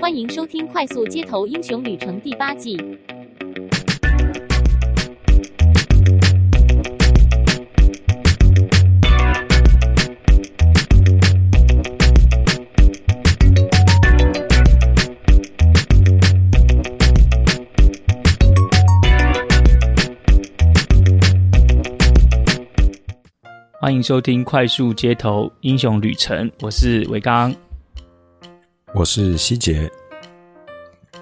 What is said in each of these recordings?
欢迎收听《快速街头英雄旅程》第八季。欢迎收听《快速街头英雄旅程》，我是维刚，我是希杰，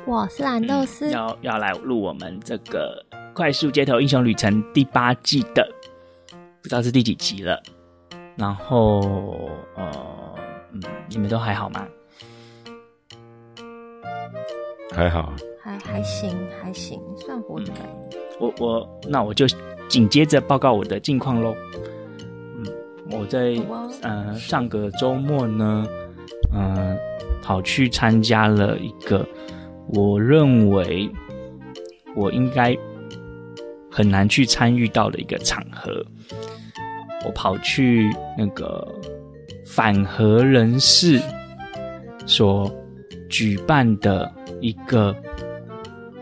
我是蓝豆丝，要要来录我们这个《快速街头英雄旅程》第八季的，不知道是第几集了。然后，呃，嗯，你们都还好吗？还好，还还行，还行，算活着。我我那我就紧接着报告我的近况喽。我在呃上个周末呢，嗯、呃，跑去参加了一个我认为我应该很难去参与到的一个场合。我跑去那个反核人士所举办的一个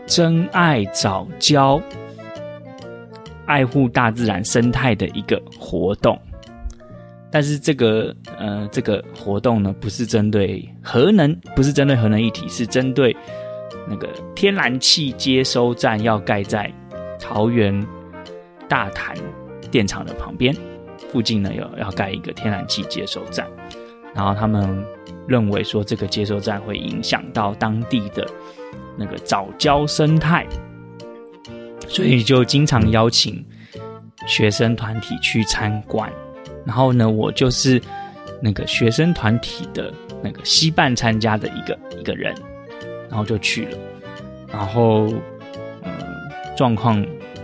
真爱早教、爱护大自然生态的一个活动。但是这个呃，这个活动呢，不是针对核能，不是针对核能议题，是针对那个天然气接收站要盖在桃园大潭电厂的旁边，附近呢有要盖一个天然气接收站，然后他们认为说这个接收站会影响到当地的那个早礁生态，所以就经常邀请学生团体去参观。然后呢，我就是那个学生团体的那个携伴参加的一个一个人，然后就去了。然后，嗯，状况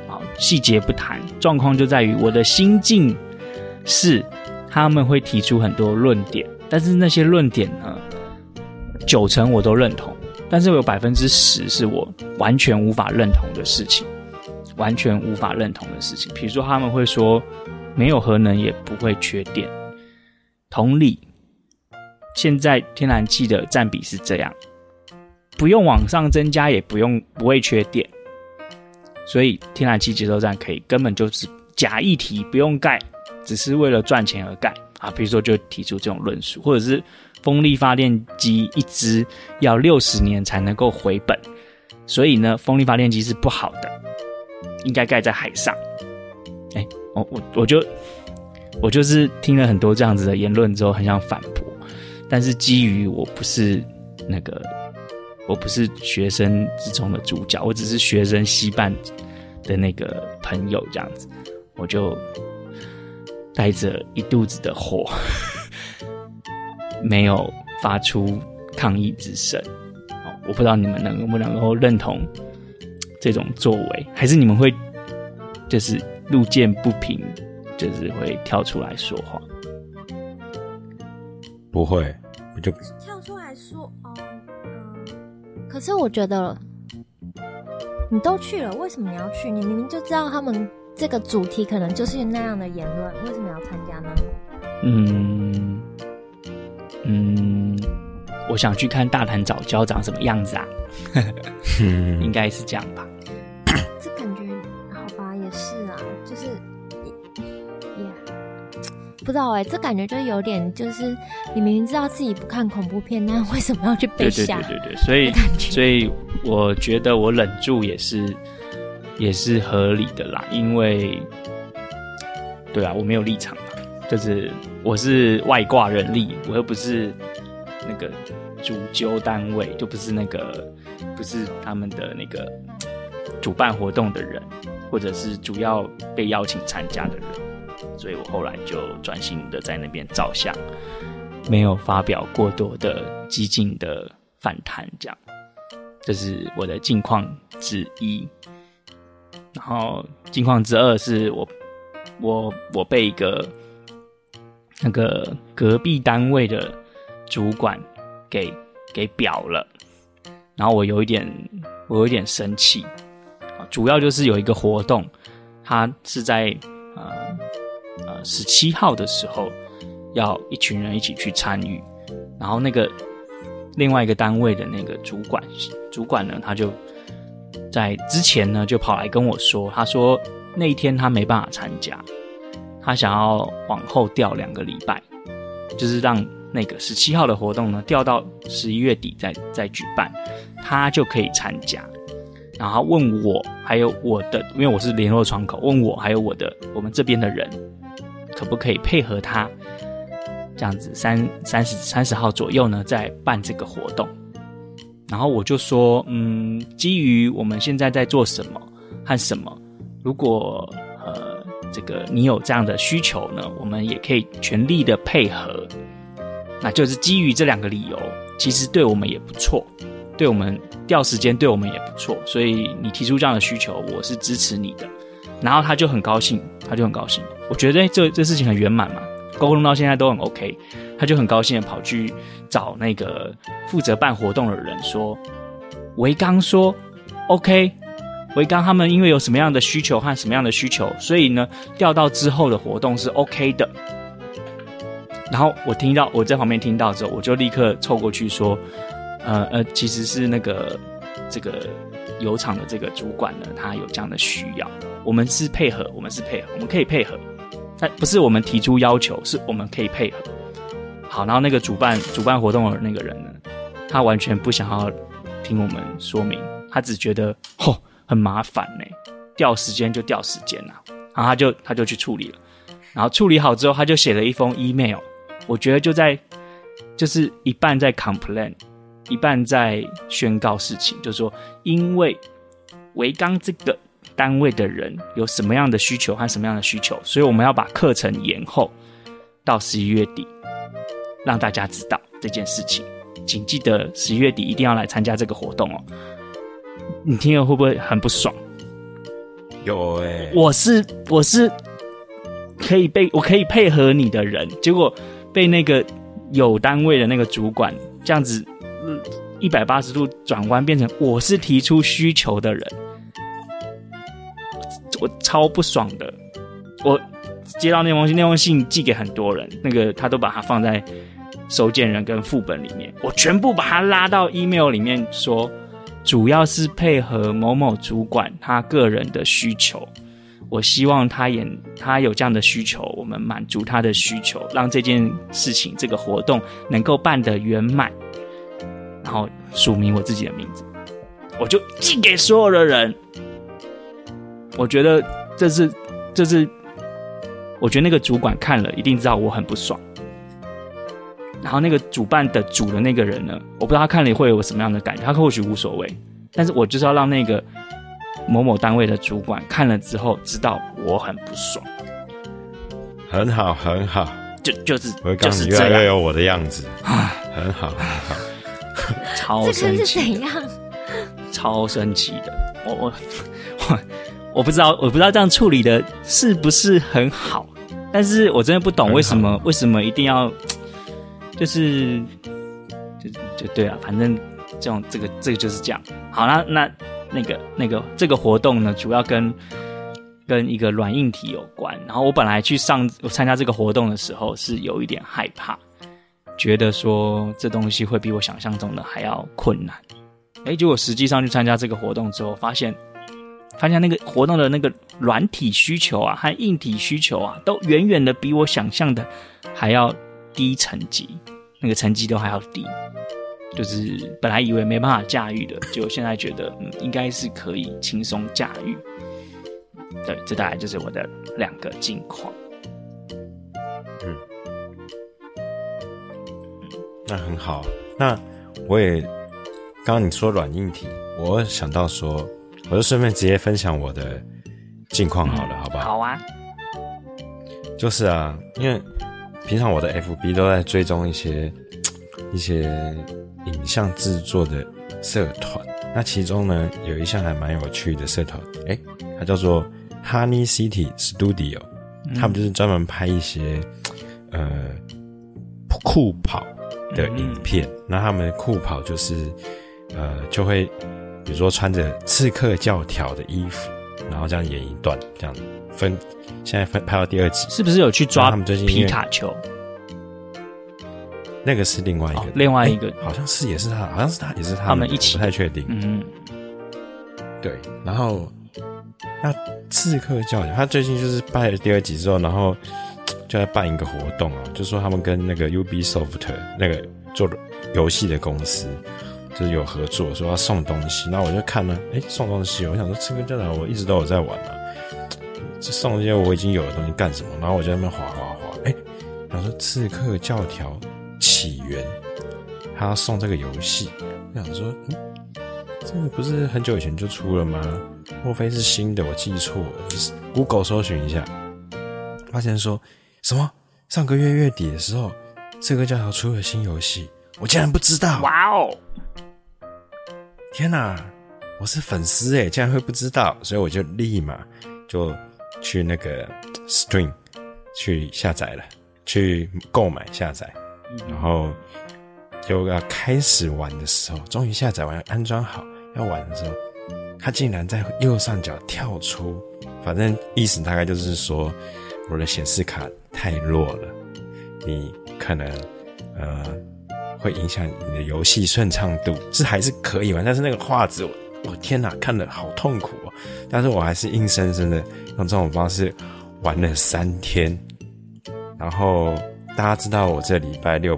啊，细节不谈，状况就在于我的心境是，他们会提出很多论点，但是那些论点呢，九成我都认同，但是有百分之十是我完全无法认同的事情，完全无法认同的事情。比如说，他们会说。没有核能也不会缺电。同理，现在天然气的占比是这样，不用往上增加，也不用不会缺电。所以天然气接收站可以根本就是假议题，不用盖，只是为了赚钱而盖啊。比如说，就提出这种论述，或者是风力发电机一只要六十年才能够回本，所以呢，风力发电机是不好的，应该盖在海上。哎。我我我就我就是听了很多这样子的言论之后，很想反驳，但是基于我不是那个我不是学生之中的主角，我只是学生携伴的那个朋友这样子，我就带着一肚子的火，没有发出抗议之声。我不知道你们能不能够认同这种作为，还是你们会就是。路见不平，就是会跳出来说话。不会，我就跳出来说哦，嗯。可是我觉得，你都去了，为什么你要去？你明明就知道他们这个主题可能就是那样的言论，为什么要参加呢？嗯嗯，我想去看大潭早教长什么样子啊，应该是这样吧。不知道哎、欸，这感觉就有点，就是你明明知道自己不看恐怖片，那为什么要去被吓？对对对对对，所以所以我觉得我忍住也是也是合理的啦，因为对啊，我没有立场嘛，就是我是外挂人力，我又不是那个主揪单位，就不是那个不是他们的那个主办活动的人，或者是主要被邀请参加的人。所以我后来就专心的在那边照相，没有发表过多的激进的反弹，这样，这是我的近况之一。然后近况之二是我，我我被一个那个隔壁单位的主管给给表了，然后我有一点我有一点生气，主要就是有一个活动，他是在。十七号的时候，要一群人一起去参与，然后那个另外一个单位的那个主管，主管呢，他就在之前呢就跑来跟我说，他说那一天他没办法参加，他想要往后调两个礼拜，就是让那个十七号的活动呢调到十一月底再再举办，他就可以参加。然后问我还有我的，因为我是联络窗口，问我还有我的我们这边的人可不可以配合他。这样子三三十三十号左右呢，再办这个活动。然后我就说，嗯，基于我们现在在做什么和什么，如果呃这个你有这样的需求呢，我们也可以全力的配合。那就是基于这两个理由，其实对我们也不错，对我们调时间对我们也不错。所以你提出这样的需求，我是支持你的。然后他就很高兴，他就很高兴。我觉得这这事情很圆满嘛。沟通到现在都很 OK，他就很高兴的跑去找那个负责办活动的人说：“维刚说 OK，维刚他们因为有什么样的需求和什么样的需求，所以呢调到之后的活动是 OK 的。”然后我听到我在旁边听到之后，我就立刻凑过去说：“呃呃，其实是那个这个油厂的这个主管呢，他有这样的需要，我们是配合，我们是配合，我们可以配合。”但不是我们提出要求，是我们可以配合。好，然后那个主办主办活动的那个人呢，他完全不想要听我们说明，他只觉得吼很麻烦呢，调时间就调时间呐，然后他就他就去处理了，然后处理好之后，他就写了一封 email，我觉得就在就是一半在 complain，一半在宣告事情，就是说因为维刚这个。单位的人有什么样的需求和什么样的需求，所以我们要把课程延后到十一月底，让大家知道这件事情。请记得十一月底一定要来参加这个活动哦。你听了会不会很不爽？有哎、欸，我是我是可以被我可以配合你的人，结果被那个有单位的那个主管这样子一百八十度转弯，变成我是提出需求的人。我超不爽的，我接到那封信，那封信寄给很多人，那个他都把它放在收件人跟副本里面，我全部把它拉到 email 里面说，主要是配合某某主管他个人的需求，我希望他也他有这样的需求，我们满足他的需求，让这件事情这个活动能够办得圆满，然后署名我自己的名字，我就寄给所有的人。我觉得这是，这是，我觉得那个主管看了一定知道我很不爽。然后那个主办的主的那个人呢，我不知道他看了会有什么样的感觉，他或许无所谓，但是我就是要让那个某某单位的主管看了之后知道我很不爽。很好，很好，就就是，我刚你越来越有我的样子啊，很好，很好，超生气，怎样？超生气的，我我我。我不知道，我不知道这样处理的是不是很好，但是我真的不懂为什么为什么一定要，就是就就对了，反正这种这个这个就是这样。好啦，那那那个那个这个活动呢，主要跟跟一个软硬体有关。然后我本来去上我参加这个活动的时候是有一点害怕，觉得说这东西会比我想象中的还要困难。哎，结果实际上去参加这个活动之后，发现。发现那个活动的那个软体需求啊，和硬体需求啊，都远远的比我想象的还要低层级，那个成绩都还要低。就是本来以为没办法驾驭的，就现在觉得嗯，应该是可以轻松驾驭。对，这大概就是我的两个近况。嗯，那很好。那我也刚刚你说软硬体，我想到说。我就顺便直接分享我的近况好了，嗯、好不好？好啊。就是啊，因为平常我的 FB 都在追踪一些一些影像制作的社团，那其中呢有一项还蛮有趣的社团，诶、欸，它叫做 Honey City Studio，他们就是专门拍一些呃酷跑的影片，那、嗯、他们的酷跑就是呃就会。比如说穿着刺客教条的衣服，然后这样演一段，这样分。现在分拍到第二集，是不是有去抓他们最近皮卡丘？那个是另外一个，哦、另外一个、欸、好像是也是他，好像是他也是他们，一起，不太确定。嗯，对。然后那刺客教条，他最近就是拍了第二集之后，然后就在办一个活动啊，就说他们跟那个 Ubisoft 那个做游戏的公司就是有合作，说要送东西。然后我就看了，哎、送东西，我想说刺客教条我一直都有在玩啊，这送这些我已经有的东西干什么？然后我就在那边滑滑滑，哎、欸，然后说刺客教条。起源，他要送这个游戏，我想说，嗯，这个不是很久以前就出了吗？莫非是新的？我记错了。Google 搜寻一下，发现说什么？上个月月底的时候，刺客教条出了新游戏，我竟然不知道！哇哦！天哪，我是粉丝哎，竟然会不知道，所以我就立马就去那个 Stream 去下载了，去购买下载。然后就要开始玩的时候，终于下载完，安装好要玩的时候，它竟然在右上角跳出，反正意思大概就是说，我的显示卡太弱了，你可能呃会影响你的游戏顺畅度，是还是可以玩，但是那个画质，我我天哪，看得好痛苦哦，但是我还是硬生生的用这种方式玩了三天，然后。大家知道我这礼拜六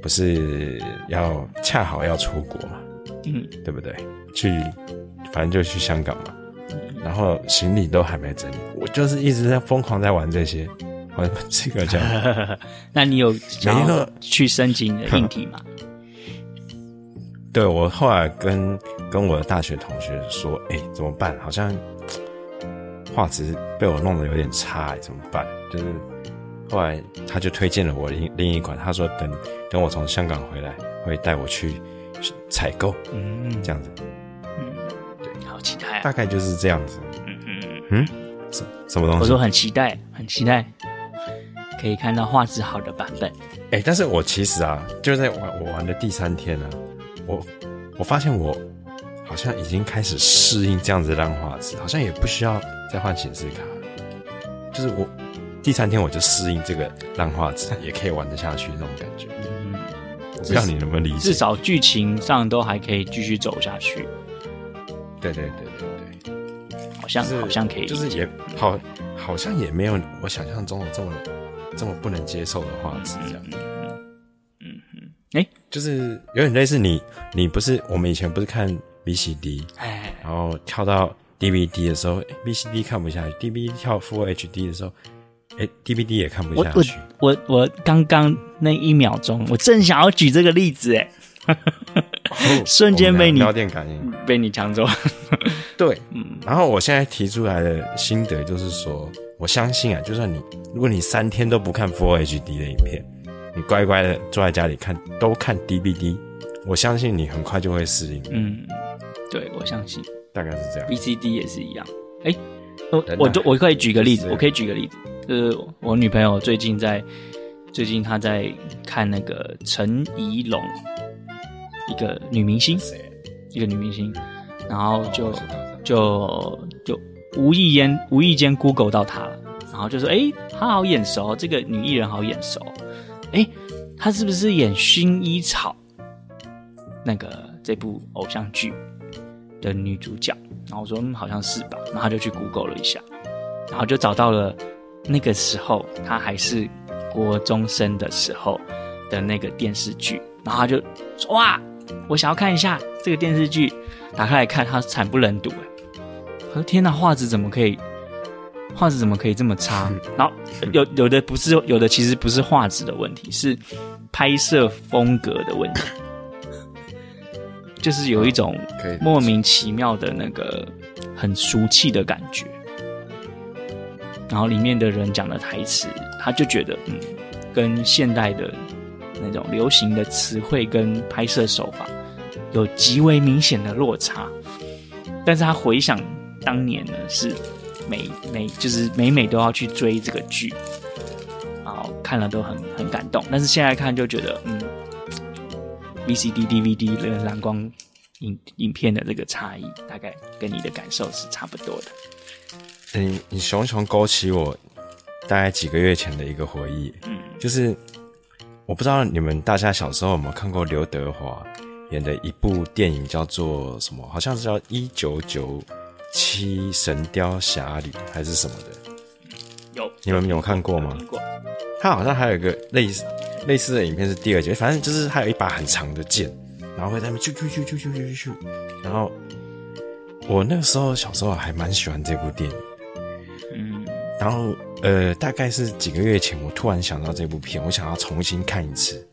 不是要恰好要出国嘛？嗯，对不对？去，反正就去香港嘛。然后行李都还没整理，我就是一直在疯狂在玩这些。我这个叫…… 那你有然后去升级你的硬体吗？对，我后来跟跟我的大学同学说：“哎、欸，怎么办？好像 画质被我弄得有点差，哎，怎么办？就是。”后来他就推荐了我另另一款，他说等等我从香港回来会带我去采购，嗯，这样子，嗯，对，好期待啊，大概就是这样子，嗯嗯嗯，嗯，什什么东西？我说很期待，很期待可以看到画质好的版本。哎，但是我其实啊，就在玩我玩的第三天呢，我我发现我好像已经开始适应这样子的烂画质，好像也不需要再换显示卡，就是我。第三天我就适应这个烂画质，也可以玩得下去那种感觉。嗯，我不知道你能不能理解？至少剧情上都还可以继续走下去。对对对对对，好像、就是、好像可以，就是也好，好像也没有我想象中的这么这么不能接受的画质这样。嗯嗯就是有点类似你，你不是我们以前不是看 VCD，哎，然后跳到 DVD 的时候，VCD 看不下去，DVD 跳 Full HD 的时候。哎、欸、，DVD 也看不下去。我我我刚刚那一秒钟，我正想要举这个例子，哎、哦，瞬间被你脑电感应被你抢走。对，嗯。然后我现在提出来的心得就是说，我相信啊，就算你如果你三天都不看 Full HD 的影片，你乖乖的坐在家里看，都看 DVD，我相信你很快就会适应。嗯，对，我相信大概是这样。VCD 也是一样。哎、欸，我我就我可以举个例子，我可以举个例子。就是我女朋友最近在，最近她在看那个陈怡龙，一个女明星，一个女明星，然后就就就无意间无意间 Google 到她了，然后就说：“诶，她好眼熟，这个女艺人好眼熟，诶，她是不是演薰衣草那个这部偶像剧的女主角？”然后我说：“嗯，好像是吧。”然后就去 Google 了一下，然后就找到了。那个时候她还是国中生的时候的那个电视剧，然后他就说哇，我想要看一下这个电视剧，打开来看，他惨不忍睹哎，天呐，画质怎么可以，画质怎么可以这么差？然后有有的不是，有的其实不是画质的问题，是拍摄风格的问题，就是有一种莫名其妙的那个很俗气的感觉。然后里面的人讲的台词，他就觉得嗯，跟现代的那种流行的词汇跟拍摄手法有极为明显的落差。但是他回想当年呢，是每每就是每每都要去追这个剧，然后看了都很很感动。但是现在看就觉得嗯，VCD、DVD 那个蓝光影影片的这个差异，大概跟你的感受是差不多的。你你熊熊勾起我大概几个月前的一个回忆，嗯，就是我不知道你们大家小时候有没有看过刘德华演的一部电影，叫做什么？好像是叫《一九九七神雕侠侣》还是什么的？有，你们有看过吗？过。他好像还有一个类似类似的影片是第二集，反正就是还有一把很长的剑，然后会在那边咻咻咻咻咻咻咻，然后我那个时候小时候还蛮喜欢这部电影。嗯，然后。呃，大概是几个月前，我突然想到这部片，我想要重新看一次，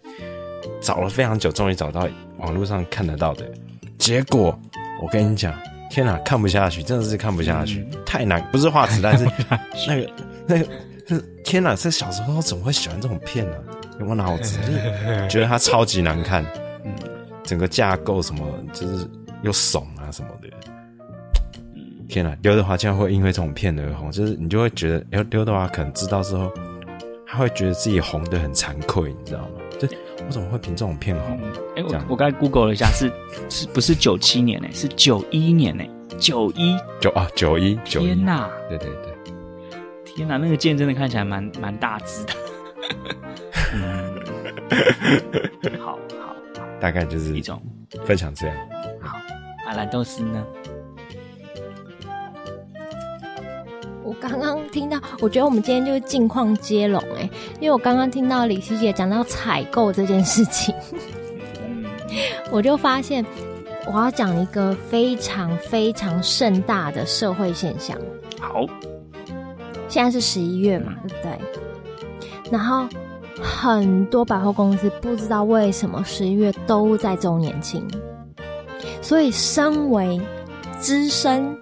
找了非常久，终于找到网络上看得到的。结果我跟你讲，天哪，看不下去，真的是看不下去，嗯、太难，不是画质，但是 那个那个是天哪，这小时候怎么会喜欢这种片呢、啊？有没有脑子？觉得它超级难看，嗯，整个架构什么就是又怂啊什么的。天呐，刘德华竟然会因为这种片而红，就是你就会觉得，刘，刘德华可能知道之后，他会觉得自己红的很惭愧，你知道吗？就我怎么会凭这种片红？哎、嗯，我我刚才 Google 了一下，是是不是九七年呢？是九一年呢？九一九啊，九一九一。天呐，对对对，天呐，那个剑真的看起来蛮蛮大只的。嗯，好好好，大概就是一种分享这样。好，阿兰豆丝呢？我刚刚听到，我觉得我们今天就是近况接龙哎，因为我刚刚听到李希姐讲到采购这件事情，我就发现我要讲一个非常非常盛大的社会现象。好，现在是十一月嘛，对不对？然后很多百货公司不知道为什么十一月都在周年庆，所以身为资深。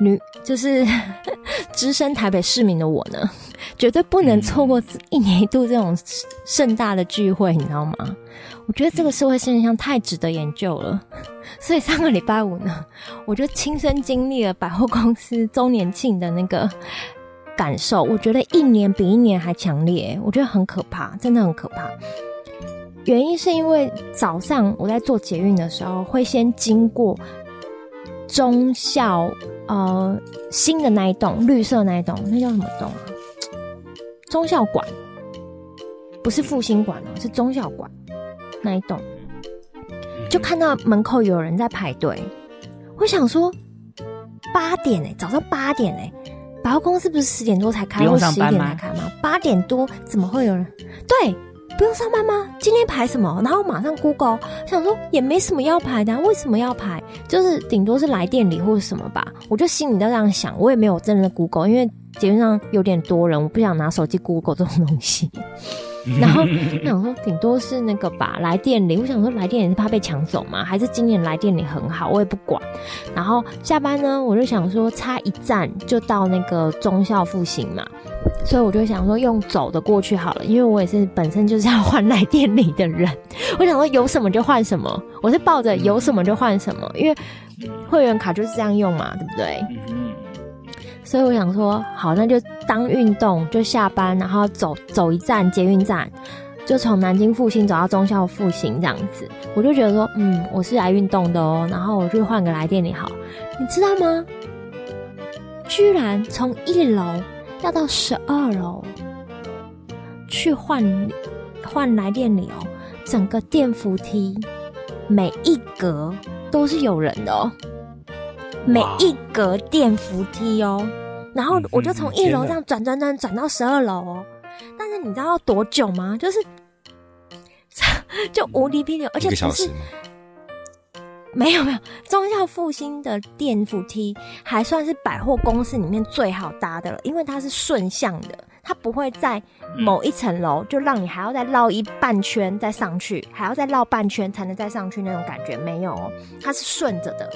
女就是 资深台北市民的我呢，绝对不能错过一年一度这种盛大的聚会，你知道吗？我觉得这个社会现象太值得研究了，所以上个礼拜五呢，我就亲身经历了百货公司周年庆的那个感受，我觉得一年比一年还强烈，我觉得很可怕，真的很可怕。原因是因为早上我在做捷运的时候，会先经过忠孝。呃，新的那一栋绿色那一栋，那叫什么栋啊？中校馆，不是复兴馆哦，是中校馆那一栋。就看到门口有人在排队，我想说八点哎，早上八点哎，百货公司不是十点多才开，或十一点才开吗？八点多怎么会有人？对。不用上班吗？今天排什么？然后马上 Google，想说也没什么要排的啊，为什么要排？就是顶多是来店里或者什么吧。我就心里在这样想，我也没有真的 Google，因为捷运上有点多人，我不想拿手机 Google 这种东西。然后我想说，顶多是那个吧，来店里。我想说，来店里是怕被抢走吗？还是今年来店里很好？我也不管。然后下班呢，我就想说，差一站就到那个中孝复兴嘛。所以我就想说用走的过去好了，因为我也是本身就是要换来店里的人。我想说有什么就换什么，我是抱着有什么就换什么，因为会员卡就是这样用嘛，对不对？所以我想说好，那就当运动，就下班然后走走一站捷运站，就从南京复兴走到忠孝复兴这样子。我就觉得说，嗯，我是来运动的哦，然后我就换个来店里好，你知道吗？居然从一楼。要到十二楼去换换来店里哦，整个电扶梯每一格都是有人的哦，每一格电扶梯哦，然后我就从一楼这样转转转转到十二楼哦，但是你知道要多久吗？就是 就无敌霹雳，而且不是。没有没有，中孝复兴的电扶梯还算是百货公司里面最好搭的了，因为它是顺向的，它不会在某一层楼就让你还要再绕一半圈再上去，还要再绕半圈才能再上去那种感觉，没有哦，它是顺着的，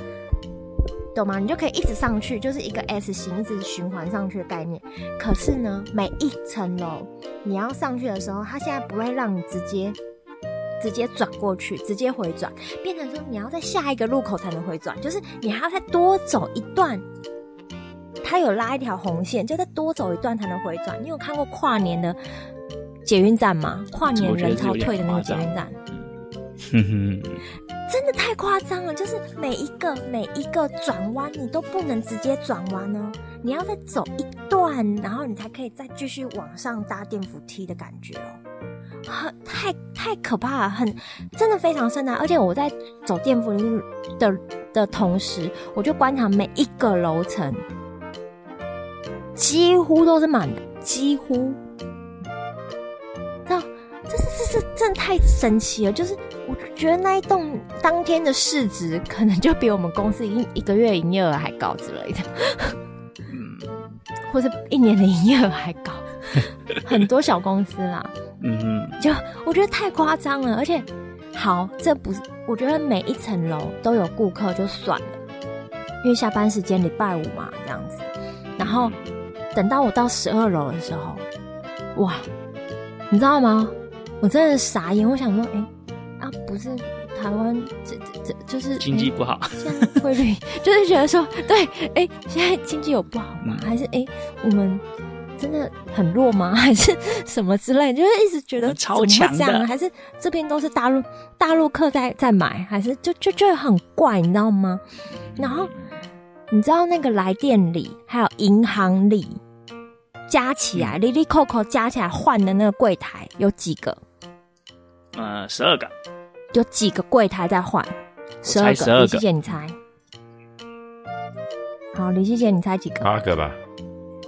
懂吗？你就可以一直上去，就是一个 S 型一直循环上去的概念。可是呢，每一层楼你要上去的时候，它现在不会让你直接。直接转过去，直接回转，变成说你要在下一个路口才能回转，就是你还要再多走一段。它有拉一条红线，就再多走一段才能回转。你有看过跨年的捷运站吗？跨年人潮退的那个捷运站，哼哼真的太夸张了，就是每一个每一个转弯你都不能直接转弯哦，你要再走一段，然后你才可以再继续往上搭电扶梯的感觉哦，很太太可怕了，很真的非常深啊！而且我在走电扶梯的的同时，我就观察每一个楼层，几乎都是满的，几乎。这真的太神奇了！就是我觉得那一栋当天的市值可能就比我们公司一一个月营业额还高之类的，嗯，或者一年的营业额还高，很多小公司啦，嗯嗯，就我觉得太夸张了。而且，好，这不是我觉得每一层楼都有顾客就算了，因为下班时间礼拜五嘛这样子，然后等到我到十二楼的时候，哇，你知道吗？我真的傻眼，我想说，哎、欸，啊，不是台湾，这这这就是经济不好，现在汇率 就是觉得说，对，哎、欸，现在经济有不好吗？还是哎、欸，我们真的很弱吗？还是什么之类？就是一直觉得超强的，还是这边都是大陆大陆客在在买，还是就就就很怪，你知道吗？然后你知道那个来电里还有银行里加起来，哩哩扣扣加起来换的那个柜台有几个？呃，十二个，有几个柜台在换？十二个，李希姐，你猜？好，李希姐，你猜几个？八个吧，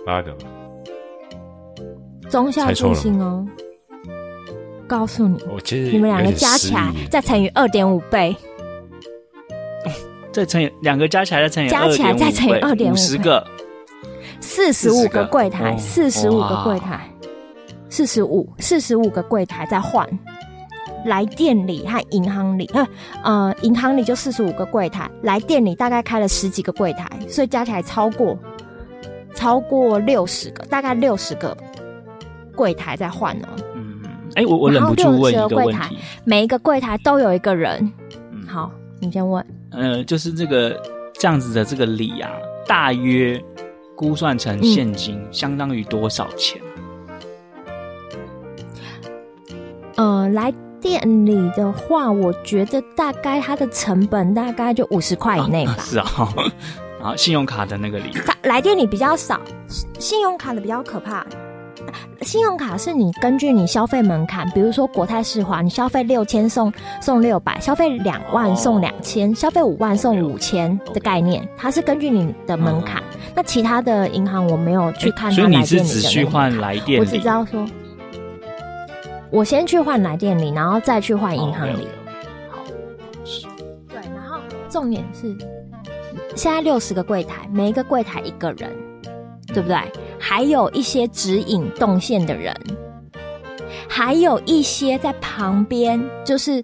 八个吧。中校复兴哦，告诉你，我其实你们两个加起来再乘以二点五倍，再乘以两个加起来再乘以加起来再乘以二点五倍，十个，四十五个柜台，四十五个柜台，四十五，四十五个柜台在换。来店里和银行里，呃，呃，银行里就四十五个柜台，来店里大概开了十几个柜台，所以加起来超过超过六十个，大概六十个柜台在换哦。嗯，哎、欸，我我忍不住问一个问题，每一个柜台都有一个人。嗯，好，你先问。呃，就是这个这样子的这个礼啊，大约估算成现金，嗯、相当于多少钱？呃，来。店里的话，我觉得大概它的成本大概就五十块以内吧。啊 是啊，然后信用卡的那个礼，来店里比较少，信用卡的比较可怕。信用卡是你根据你消费门槛，比如说国泰世华，你消费六千送送六百，消费两万送两千，消费五万送五千的概念，它是根据你的门槛。那其他的银行我没有去看它来店里的，所以你是只去换来电，我只知道说。我先去换来电里，然后再去换银行里。好，对，然后重点是，现在六十个柜台，每一个柜台一个人，对不对？还有一些指引动线的人，还有一些在旁边就是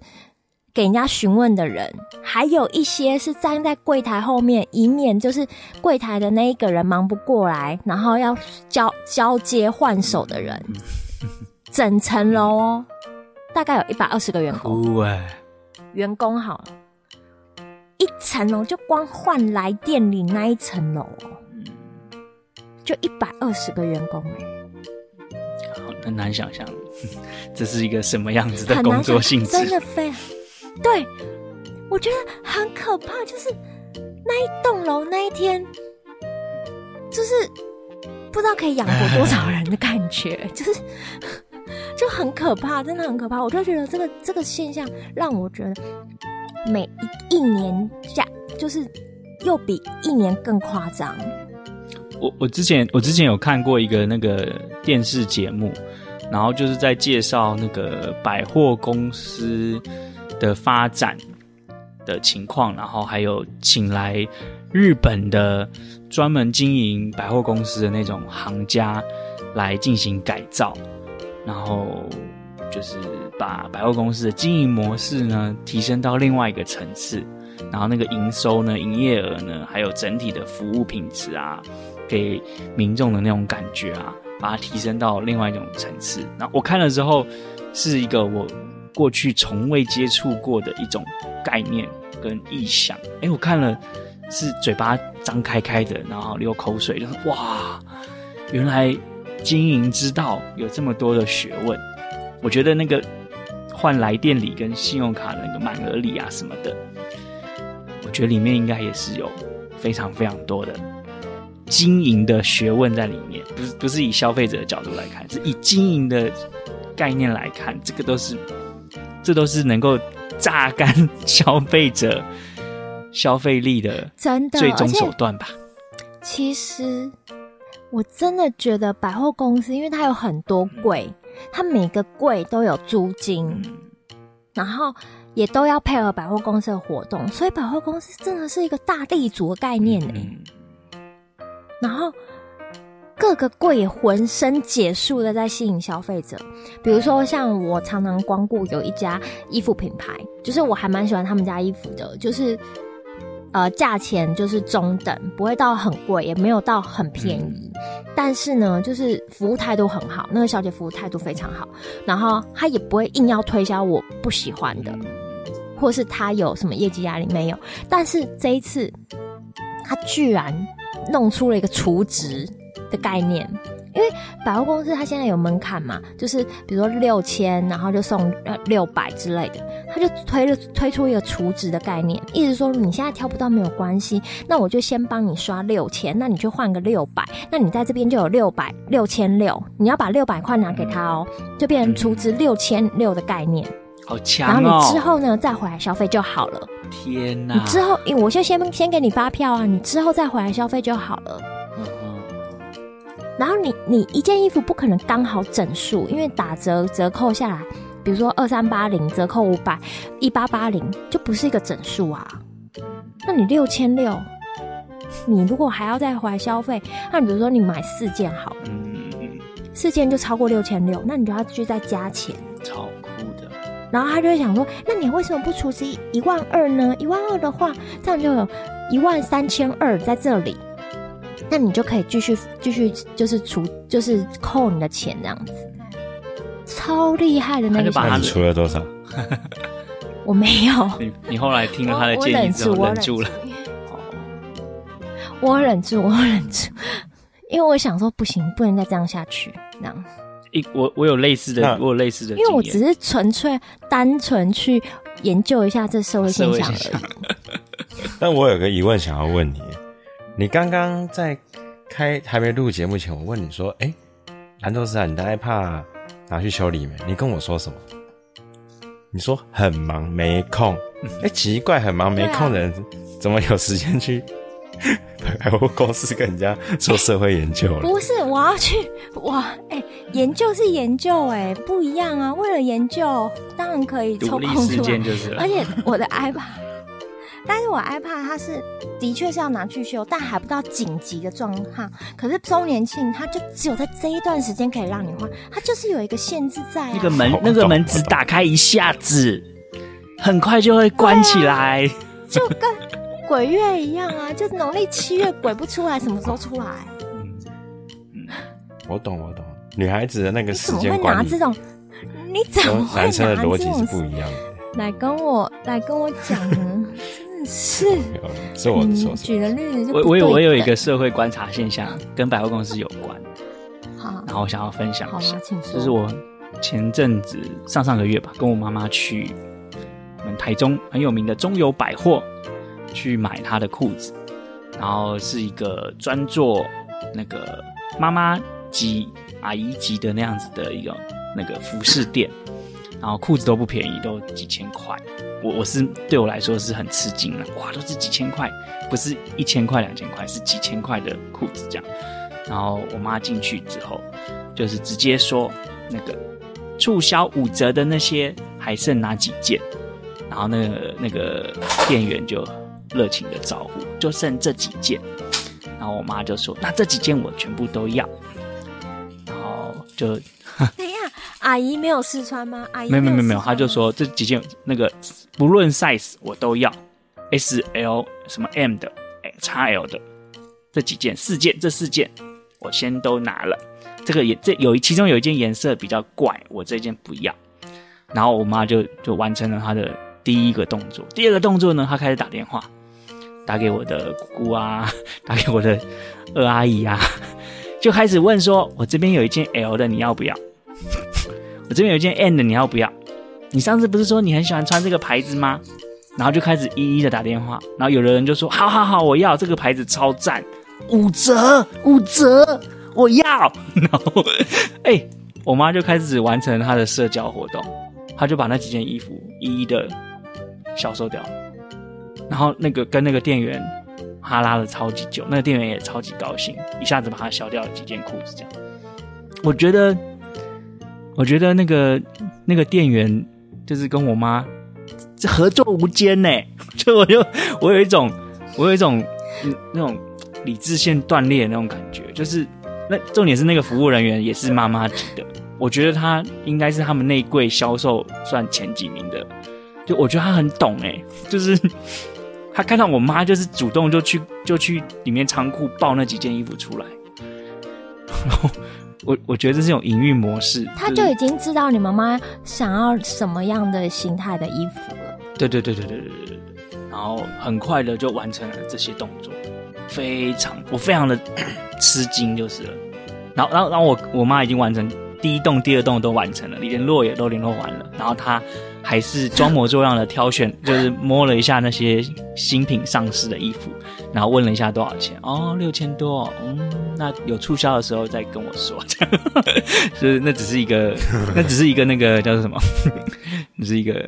给人家询问的人，还有一些是站在柜台后面，以免就是柜台的那一个人忙不过来，然后要交交接换手的人。整层楼哦，大概有一百二十个员工。欸、员工好了，一层楼就光换来店里那一层楼，就一百二十个员工哎，好很难想象，这是一个什么样子的工作性质？真的非常对，我觉得很可怕，就是那一栋楼那一天，就是不知道可以养活多少人的感觉，就是。就很可怕，真的很可怕。我就觉得这个这个现象让我觉得每一一年下就是又比一年更夸张。我我之前我之前有看过一个那个电视节目，然后就是在介绍那个百货公司的发展的情况，然后还有请来日本的专门经营百货公司的那种行家来进行改造。然后就是把百货公司的经营模式呢提升到另外一个层次，然后那个营收呢、营业额呢，还有整体的服务品质啊，给民众的那种感觉啊，把它提升到另外一种层次。那我看了之后，是一个我过去从未接触过的一种概念跟意象。诶，我看了是嘴巴张开开的，然后流口水，就是哇，原来。经营之道有这么多的学问，我觉得那个换来电礼跟信用卡的那个满额礼啊什么的。我觉得里面应该也是有非常非常多的经营的学问在里面，不是不是以消费者的角度来看，是以经营的概念来看，这个都是这都是能够榨干消费者消费力的真的最终手段吧。其实。我真的觉得百货公司，因为它有很多柜，它每个柜都有租金，然后也都要配合百货公司的活动，所以百货公司真的是一个大地主的概念呢。然后各个柜也浑身解数的在吸引消费者，比如说像我常常光顾有一家衣服品牌，就是我还蛮喜欢他们家衣服的，就是。呃，价钱就是中等，不会到很贵，也没有到很便宜。嗯、但是呢，就是服务态度很好，那个小姐服务态度非常好。然后她也不会硬要推销我不喜欢的，或是她有什么业绩压力没有。但是这一次，她居然弄出了一个储值的概念。因为百货公司它现在有门槛嘛，就是比如说六千，然后就送呃六百之类的，他就推了推出一个储值的概念，意思说你现在挑不到没有关系，那我就先帮你刷六千，那你就换个六百，那你在这边就有六百六千六，你要把六百块拿给他哦，就变成储值六千六的概念，好强哦！然后你之后呢再回来消费就好了。天哪！你之后，我就先先给你发票啊，你之后再回来消费就好了。然后你你一件衣服不可能刚好整数，因为打折折扣下来，比如说二三八零折扣五百，一八八零就不是一个整数啊。那你六千六，你如果还要再回来消费，那你比如说你买四件好了，四件就超过六千六，那你就要去再加钱，超酷的。然后他就会想说，那你为什么不储值一万二呢？一万二的话，这样就有一万三千二在这里。那你就可以继续继续就是除就是扣你的钱这样子，超厉害的那个。那你除了多少？我没有。你你后来听了他的建议之后忍住了。我忍住，我忍住，因为我想说不行，不能再这样下去。那样。一我我有类似的，我有类似的，因为我只是纯粹单纯去研究一下这社会现象而已。但我有个疑问想要问你。你刚刚在开还没录节目前，我问你说：“哎、欸，蓝宙斯啊，你的 iPad 拿去修理没？”你跟我说什么？你说很忙没空。哎、欸，奇怪，很忙没空的人怎么有时间去 百货公司跟人家做社会研究了？不是，我要去哇！哎、欸，研究是研究、欸，哎，不一样啊。为了研究，当然可以抽空出来，就是而且我的 iPad。但是我 iPad 它是的确是要拿去修，但还不到紧急的状况。可是周年庆它就只有在这一段时间可以让你换，它就是有一个限制在、啊。那个门那个门只打开一下子，很快就会关起来，啊、就跟鬼月一样啊！就农历七月鬼不出来，什么时候出来？嗯，我懂我懂，女孩子的那个时间怎么会拿这种？你怎么会拿这种？男生的逻辑是不一样的。来跟我来跟我讲呢？是，是。我的错。举的例子就我我有我有一个社会观察现象，跟百货公司有关。好，然后想要分享一下，请说。就是。我前阵子上上个月吧，跟我妈妈去我们台中很有名的中友百货去买她的裤子，然后是。一个专做那个妈妈级、阿姨级的那样子的一个那个服饰店。然后裤子都不便宜，都几千块。我我是对我来说是很吃惊了，哇，都是几千块，不是一千块两千块，是几千块的裤子这样。然后我妈进去之后，就是直接说那个促销五折的那些还剩哪几件，然后那个那个店员就热情的招呼，就剩这几件。然后我妈就说，那这几件我全部都要。然后就。阿姨没有试穿吗？阿姨没有没有没有，他就说这几件那个不论 size 我都要，S L 什么 M 的，哎，XL 的这几件四件这四件我先都拿了。这个也这有其中有一件颜色比较怪，我这件不要。然后我妈就就完成了她的第一个动作，第二个动作呢，她开始打电话打给我的姑姑啊，打给我的二阿姨啊。就开始问说：“我这边有一件 L 的，你要不要？我这边有一件 N 的，你要不要？”你上次不是说你很喜欢穿这个牌子吗？然后就开始一一的打电话，然后有的人就说好好好，我要这个牌子超赞，五折五折，我要。然后，哎、我妈就开始完成她的社交活动，她就把那几件衣服一一的销售掉，然后那个跟那个店员哈拉了超级久，那个店员也超级高兴，一下子把它销掉了几件裤子，这样。我觉得。我觉得那个那个店员就是跟我妈合作无间呢，就我就我有一种我有一种那种理智线断裂的那种感觉，就是那重点是那个服务人员也是妈妈级的，我觉得他应该是他们那一柜销售算前几名的，就我觉得他很懂哎，就是他看到我妈就是主动就去就去里面仓库抱那几件衣服出来，我我觉得这是一种营运模式，他就已经知道你妈妈想要什么样的形态的衣服了。对对对对对对对对，然后很快的就完成了这些动作，非常我非常的吃惊就是了。然后然后然后我我妈已经完成第一栋、第二栋都完成了，连络也都联络完了，然后她还是装模作样的挑选，就是摸了一下那些新品上市的衣服。然后问了一下多少钱哦，六千多，嗯，那有促销的时候再跟我说，这样，就是那只是一个，那只是一个那个叫做什么，只是一个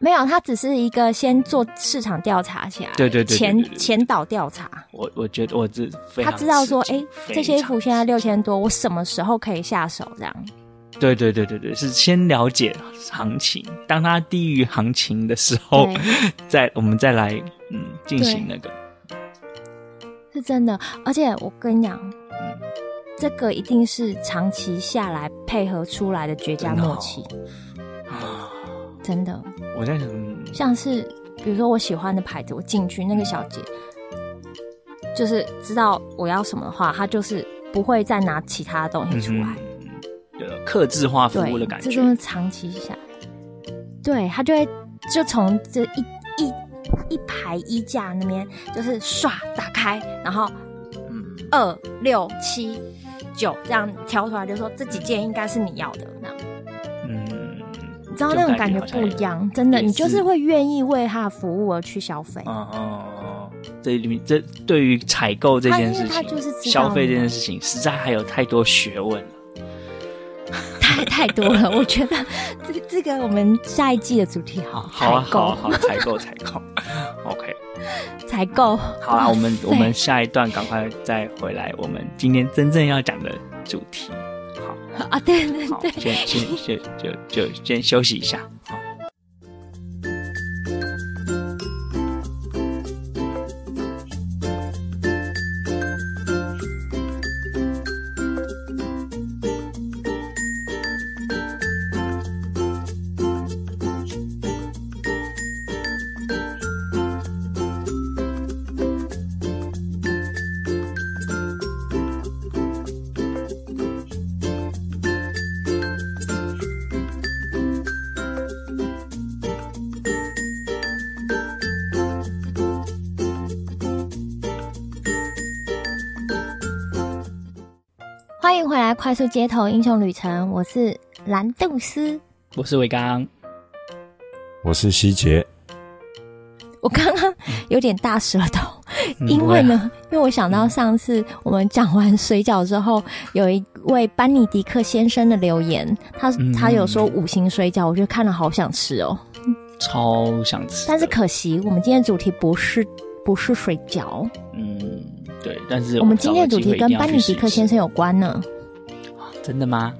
没有，他只是一个先做市场调查起来，对对对，前前导调查。我我觉得我这他知道说，哎，这些衣服现在六千多，我什么时候可以下手？这样，对对对对对，是先了解行情，当它低于行情的时候，再我们再来嗯进行那个。是真的，而且我跟你讲，嗯，这个一定是长期下来配合出来的绝佳默契。啊！真的，我在想，像是比如说我喜欢的牌子，我进去那个小姐，就是知道我要什么的话，她就是不会再拿其他的东西出来，有客制化服务的感觉。这是长期下来，对，他就会就从这一一。一排衣架那边就是唰打开，然后嗯二六七九这样挑出来，就说这几件应该是你要的那样。嗯，你知道那种感觉不一样，真的，你就是会愿意为他的服务而去消费。哦哦哦，这里面这对于采购这件事情，就是消费这件事情，实在还有太多学问。太太多了，我觉得。这个这个我们下一季的主题好，好啊，好啊，好，采购采购，OK，采购。好啊，我们我们下一段赶快再回来，我们今天真正要讲的主题，好。啊，对对对，先先先就就就先休息一下。欢来，快速街头英雄旅程。我是蓝杜斯，我是伟刚，我是希杰。我刚刚有点大舌头，嗯、因为呢，因为我想到上次我们讲完水饺之后，有一位班尼迪克先生的留言，他、嗯、他有说五星水饺，我觉得看了好想吃哦，超想吃。但是可惜，我们今天的主题不是不是水饺，嗯。对，但是我们今天的主题跟班尼迪克先生有关呢。真的吗？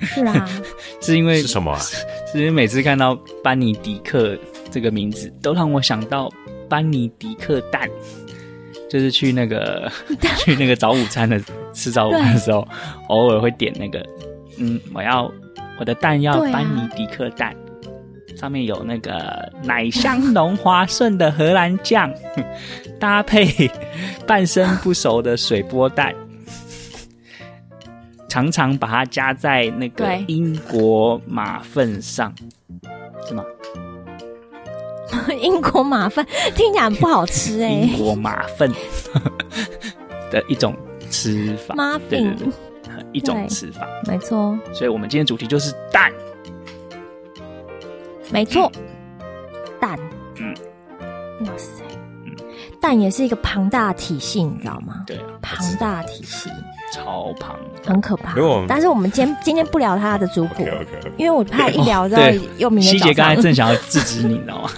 是啊，是因为是什么啊？是因为每次看到班尼迪克这个名字，都让我想到班尼迪克蛋，就是去那个去那个早午餐的吃早午餐的时候，偶尔会点那个，嗯，我要我的蛋要班尼迪克蛋。上面有那个奶香浓滑顺的荷兰酱，搭配半生不熟的水波蛋，常常把它加在那个英国马粪上，是吗？英国马粪听起来很不好吃哎、欸。英国马粪 的一种吃法，对对对，一种吃法，没错。所以我们今天主题就是蛋。没错，蛋。嗯，哇塞，蛋也是一个庞大的体系，你知道吗？对啊，庞大体系，超庞，很可怕。如果但是我们今天今天不聊他的族谱 OK，OK，OK 因为我怕一聊之后又明天早上。希杰刚才正想要制止你，你知道吗？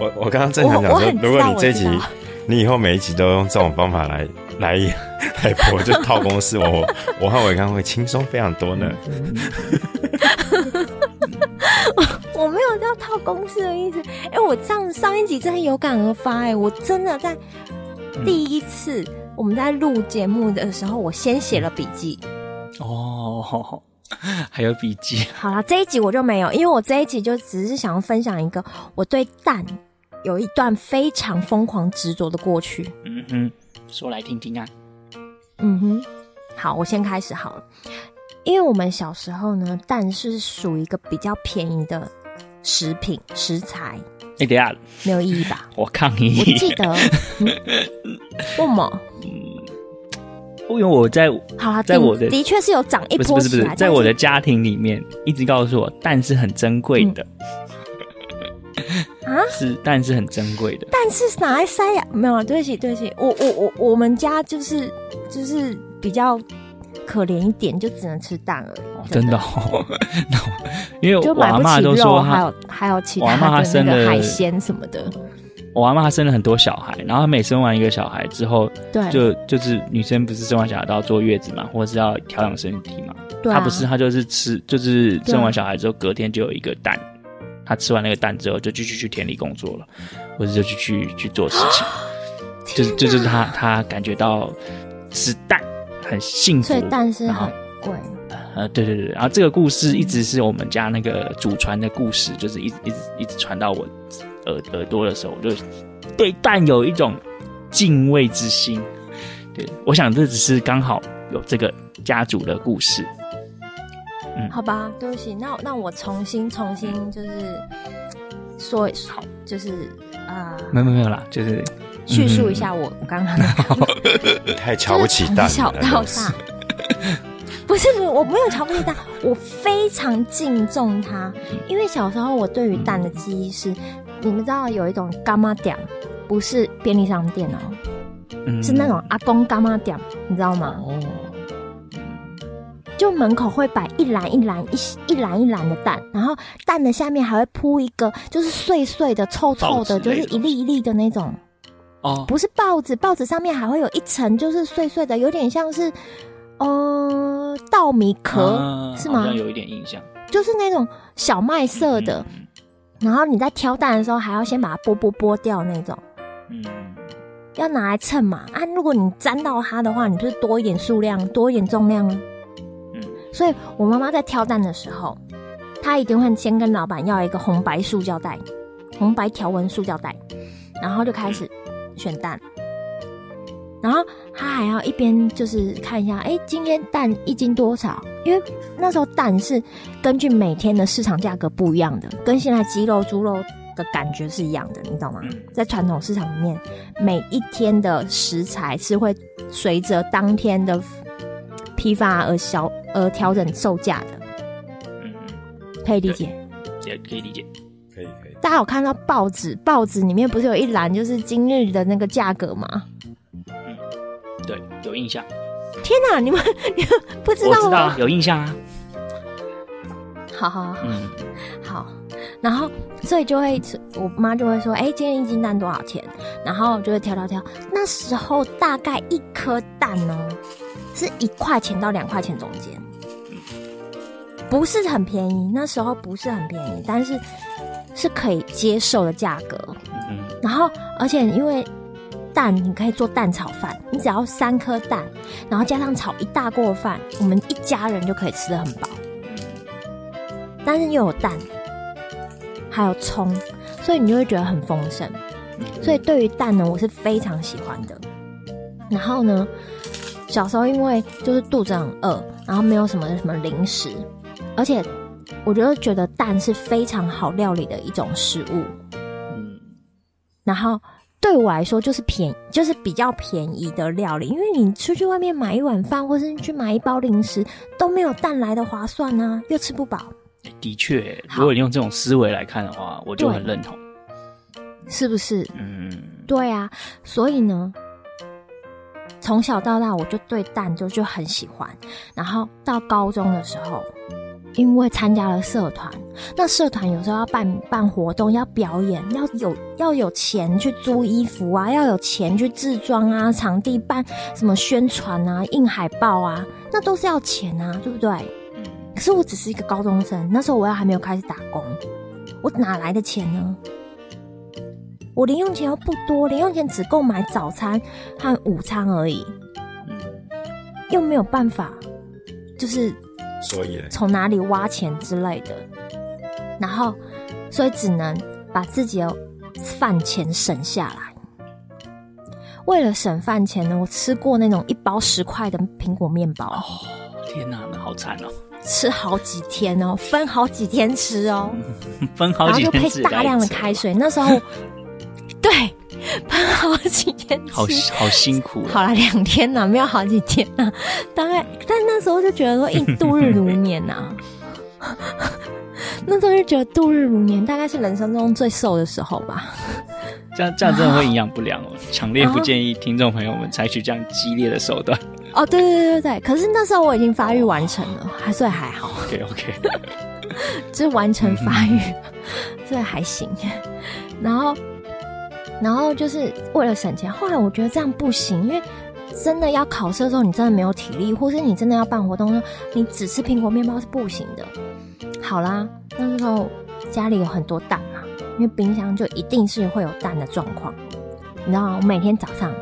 我我刚刚正想讲说，如果你这集，你以后每一集都用这种方法来 来来播，就套公式，我 我和伟刚会轻松非常多呢。我没有要套公式的意思，哎、欸，我上上一集真的有感而发，哎，我真的在第一次我们在录节目的时候，我先写了笔记。哦，还有笔记。好了，这一集我就没有，因为我这一集就只是想要分享一个我对蛋有一段非常疯狂执着的过去。嗯哼，说来听听啊。嗯哼，好，我先开始好了，因为我们小时候呢，蛋是属于一个比较便宜的。食品食材，哎、欸，等下没有意义吧？我抗议。我记得，为什么？嗯，因为我在好啦，在我的的确是有涨一波，不是不是不是，在我的家庭里面，一直告诉我蛋是很珍贵的。啊、嗯，是蛋是很珍贵的，蛋是拿来塞呀？没有，对不起对不起，我我我我们家就是就是比较。可怜一点，就只能吃蛋而已。哦、真的，哦，因为我阿妈都说她还有还有其他的那个海鲜什么的。我阿妈她生了很多小孩，然后她每生完一个小孩之后，对，就就是女生不是生完小孩都要坐月子嘛，或者是要调养身体嘛。对、啊，她不是，她就是吃，就是生完小孩之后隔天就有一个蛋，她吃完那个蛋之后就继续去田里工作了，或者就去去去做事情，就是就是她她感觉到吃蛋。很幸福，所以蛋是很贵。呃，对对对，然后这个故事一直是我们家那个祖传的故事，就是一直一直一直传到我耳耳朵的时候，我就对蛋有一种敬畏之心。对，我想这只是刚好有这个家族的故事。嗯，好吧，对不起，那那我重新重新就是说好，就是啊，呃、没有没有啦，就是。叙述一下我我刚刚的，太瞧不起蛋，从小到大，不是不是，我没有瞧不起蛋，我非常敬重它，因为小时候我对于蛋的记忆是，你们知道有一种干妈店，不是便利商店哦、喔，是那种阿公干妈店，你知道吗？哦，就门口会摆一篮一篮一一篮一篮的蛋，然后蛋的下面还会铺一个，就是碎碎的、臭臭的，就是一粒一粒的那种。哦，不是报纸，报纸上面还会有一层，就是碎碎的，有点像是，呃，稻米壳，啊、是吗？好像有一点印象，就是那种小麦色的。嗯、然后你在挑蛋的时候，还要先把它剥剥剥掉那种。嗯，要拿来称嘛。啊，如果你沾到它的话，你就是多一点数量，多一点重量。嗯，所以我妈妈在挑蛋的时候，她一定会先跟老板要一个红白塑胶袋，红白条纹塑胶袋，然后就开始。选蛋，然后他还要一边就是看一下，哎，今天蛋一斤多少？因为那时候蛋是根据每天的市场价格不一样的，跟现在鸡肉、猪肉的感觉是一样的，你懂吗？在传统市场里面，每一天的食材是会随着当天的批发而消而调整售价的。嗯，可以理解，也可以理解。可以可以大家有看到报纸？报纸里面不是有一栏就是今日的那个价格吗？嗯，对，有印象。天哪，你们 你们不知道吗？我知道，有印象啊。好好好，嗯，好。然后，所以就会，我妈就会说：“哎、欸，今天一斤蛋多少钱？”然后就会挑挑挑。那时候大概一颗蛋呢，是一块钱到两块钱中间，不是很便宜。那时候不是很便宜，但是。是可以接受的价格，嗯，然后而且因为蛋你可以做蛋炒饭，你只要三颗蛋，然后加上炒一大锅饭，我们一家人就可以吃得很饱。但是又有蛋，还有葱，所以你就会觉得很丰盛。所以对于蛋呢，我是非常喜欢的。然后呢，小时候因为就是肚子很饿，然后没有什么什么零食，而且。我觉得觉得蛋是非常好料理的一种食物，嗯，然后对我来说就是便就是比较便宜的料理，因为你出去外面买一碗饭，或是去买一包零食，都没有蛋来的划算啊，又吃不饱，的确，如果你用这种思维来看的话，我就很认同，是不是？嗯，对啊。所以呢，从小到大我就对蛋就就很喜欢，然后到高中的时候。因为参加了社团，那社团有时候要办办活动，要表演，要有要有钱去租衣服啊，要有钱去制装啊，场地办什么宣传啊，印海报啊，那都是要钱啊，对不对？可是我只是一个高中生，那时候我要还没有开始打工，我哪来的钱呢？我零用钱又不多，零用钱只够买早餐和午餐而已，又没有办法，就是。所以从哪里挖钱之类的，然后所以只能把自己的饭钱省下来。为了省饭钱呢，我吃过那种一包十块的苹果面包。哦，天哪，那好惨哦！吃好几天哦，分好几天吃哦，分好几天吃，然后就配大量的开水。那时候，对。喷好几天，好好辛苦。好了，两天呐，没有好几天呐。大概，但那时候就觉得说，一度日如年呐。那时候就觉得度日如年，大概是人生中最瘦的时候吧。这样这样真的会营养不良哦，强烈不建议听众朋友们采取这样激烈的手段。哦，对对对对对，可是那时候我已经发育完成了，还算还好。OK OK，就是完成发育，所以还行。然后。然后就是为了省钱，后来我觉得这样不行，因为真的要考试的时候，你真的没有体力，或是你真的要办活动的时候，你只吃苹果面包是不行的。好啦，那时候家里有很多蛋嘛，因为冰箱就一定是会有蛋的状况。你知道吗？我每天早上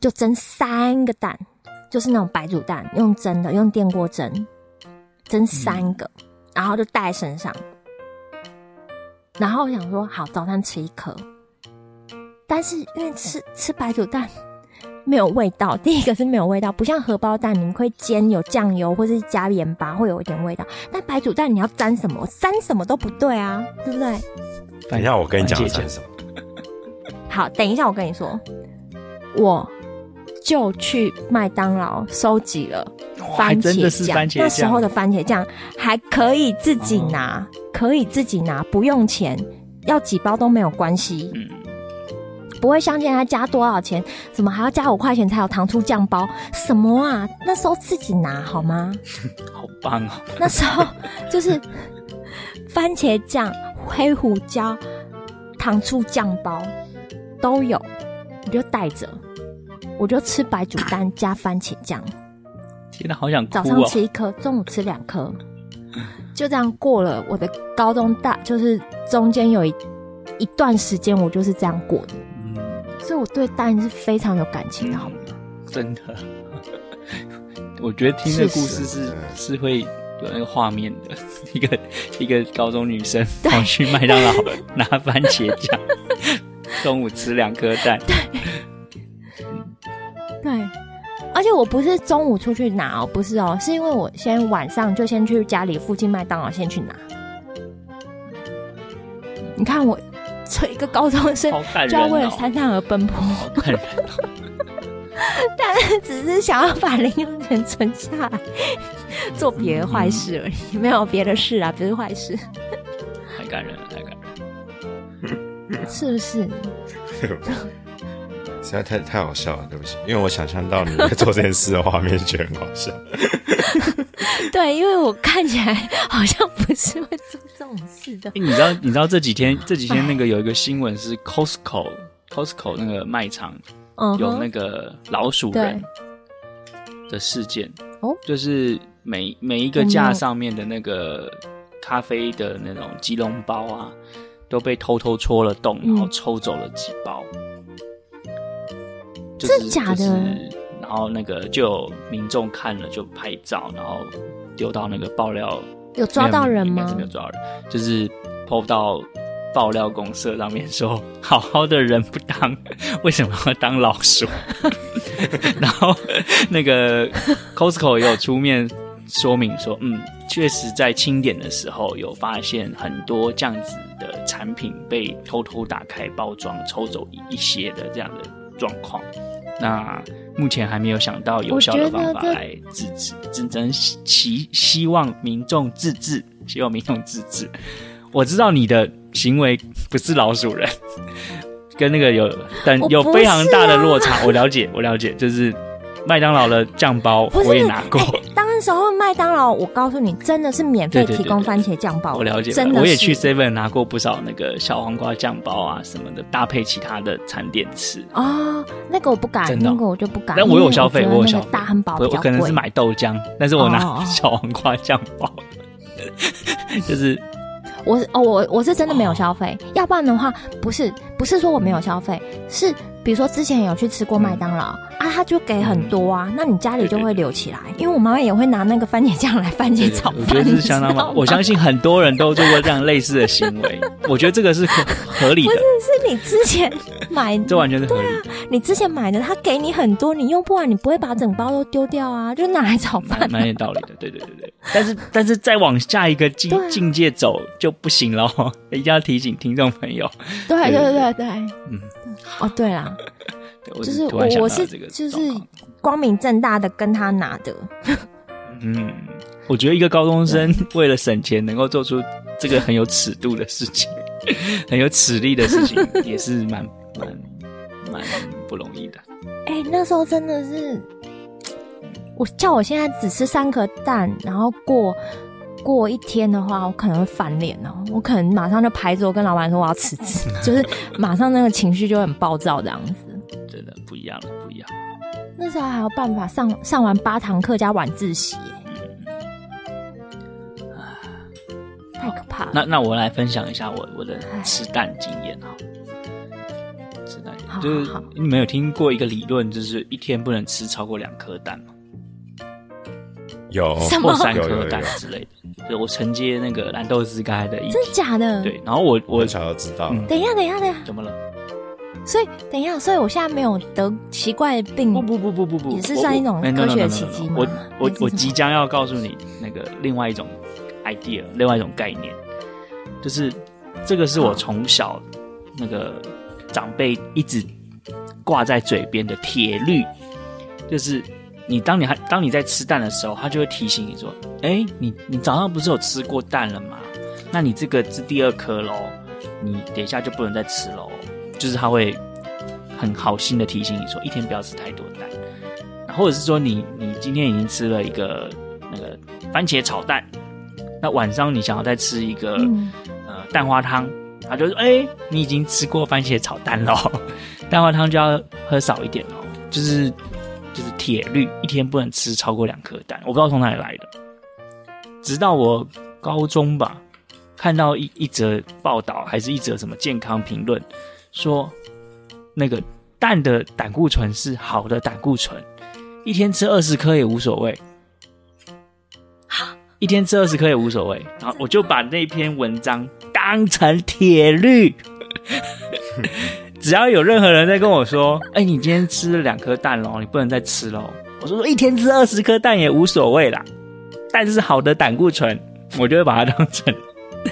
就蒸三个蛋，就是那种白煮蛋，用蒸的，用电锅蒸，蒸三个，然后就带在身上。然后我想说，好，早餐吃一颗。但是因为吃吃白煮蛋没有味道，第一个是没有味道，不像荷包蛋，你们会煎有酱油或是加盐巴，会有一点味道。但白煮蛋你要沾什么？沾什么都不对啊，对不对？等一下，我跟你讲沾什么。好，等一下我跟你说，我就去麦当劳收集了番茄酱，那时候的番茄酱还可以自己拿，哦、可以自己拿，不用钱，要几包都没有关系。嗯不会相信他加多少钱，怎么还要加五块钱才有糖醋酱包，什么啊？那时候自己拿好吗？好棒哦！那时候就是番茄酱、黑胡椒、糖醋酱包都有，我就带着，我就吃白煮蛋加番茄酱。天哪，好想哦！早上吃一颗，中午吃两颗，就这样过了我的高中大，就是中间有一一段时间，我就是这样过的。所以我对蛋是非常有感情的，好吗？真的，我觉得听这个故事是是，是会有那个画面的，一个一个高中女生跑去麦当劳拿番茄酱，中午吃两颗蛋。对，对，而且我不是中午出去拿哦，不是哦，是因为我先晚上就先去家里附近麦当劳先去拿。你看我。做一个高中生，就要为了三餐而奔波，好感人哦、但是只是想要把零用钱存下来，做别的坏事而已，嗯、没有别的事啊，不是坏事。太感人了，太感人了，是不是？实在太太好笑了，对不起，因为我想象到你在做这件事的画面，觉得很好笑。对，因为我看起来好像不是会做这种事的。欸、你知道？你知道这几天这几天那个有一个新闻是 Costco Costco 那个卖场有那个老鼠人的事件哦，就是每每一个架上面的那个咖啡的那种即溶包啊，都被偷偷戳了洞，然后抽走了几包。真的假的？就是，然后那个就有民众看了就拍照，然后丢到那个爆料。有抓到人吗？没有抓到人，就是 PO 到爆料公社上面说，好好的人不当，为什么要当老鼠？然后那个 Costco 也有出面说明说，嗯，确实在清点的时候有发现很多这样子的产品被偷偷打开包装，抽走一些的这样的状况。那目前还没有想到有效的方法来制止，只能希希望民众自治，希望民众自治。我知道你的行为不是老鼠人，跟那个有但有非常大的落差。我，啊、我了解，我了解，就是麦当劳的酱包我也拿过。那时候麦当劳，我告诉你，真的是免费提供番茄酱包。我了解，真的，我也去 Seven 拿过不少那个小黄瓜酱包啊什么的，搭配其他的餐点吃。哦，那个我不敢，那个我就不敢。但我有消费，我有消费。大汉堡，我可能是买豆浆，但是我拿 小黄瓜酱包，哦、就是我哦，我我是真的没有消费，哦、要不然的话，不是不是说我没有消费，是。比如说之前有去吃过麦当劳、嗯、啊，他就给很多啊，嗯、那你家里就会留起来。因为我妈妈也会拿那个番茄酱来番茄炒饭。我觉得这是相当好，我相信很多人都做过这样类似的行为。我觉得这个是合合理的。不是，是你之前买的，这完全是合理。对啊，你之前买的，他给你很多，你用不完，你不会把整包都丢掉啊，就拿来炒饭、啊。蛮有道理的，对对对对。但是但是再往下一个境境界走就不行了，一定要提醒听众朋友。对对对对对，嗯，哦对啦。就是我，我是就是光明正大的跟他拿的。嗯，我觉得一个高中生为了省钱，能够做出这个很有尺度的事情，很有尺力的事情，也是蛮蛮蛮不容易的。哎、欸，那时候真的是，我叫我现在只吃三颗蛋，然后过过一天的话，我可能会翻脸哦，我可能马上就拍桌跟老板说我要辞职，就是马上那个情绪就很暴躁这样子。真的不一样了，不一样。那时候还有办法上上完八堂课加晚自习，嗯，太可怕了。那那我来分享一下我我的吃蛋经验哈。吃蛋就是你们有听过一个理论，就是一天不能吃超过两颗蛋吗？有，或三颗蛋之类的。就我承接那个蓝豆丝刚才的意，真的假的？对，然后我我想要知道，嗯，等一下，等一下，等一下，怎么了？所以等一下，所以我现在没有得奇怪的病，不不不不不不，也是算一种科学奇迹吗？我我我即将要告诉你那个另外一种 idea，另外一种概念，就是这个是我从小那个长辈一直挂在嘴边的铁律，就是你当你还当你在吃蛋的时候，他就会提醒你说：“哎，你你早上不是有吃过蛋了吗？那你这个是第二颗喽，你等一下就不能再吃喽。”就是他会很好心的提醒你说，一天不要吃太多蛋，或者是说你你今天已经吃了一个那个番茄炒蛋，那晚上你想要再吃一个、嗯、呃蛋花汤，他就说哎、欸，你已经吃过番茄炒蛋了，蛋花汤就要喝少一点哦，就是就是铁律，一天不能吃超过两颗蛋。我不知道从哪里来的，直到我高中吧，看到一一则报道，还是一则什么健康评论。说那个蛋的胆固醇是好的胆固醇，一天吃二十颗也无所谓。一天吃二十颗也无所谓。然后我就把那篇文章当成铁律，只要有任何人在跟我说：“ 哎，你今天吃了两颗蛋喽，你不能再吃喽。”我说：“一天吃二十颗蛋也无所谓啦，但是好的胆固醇，我就会把它当成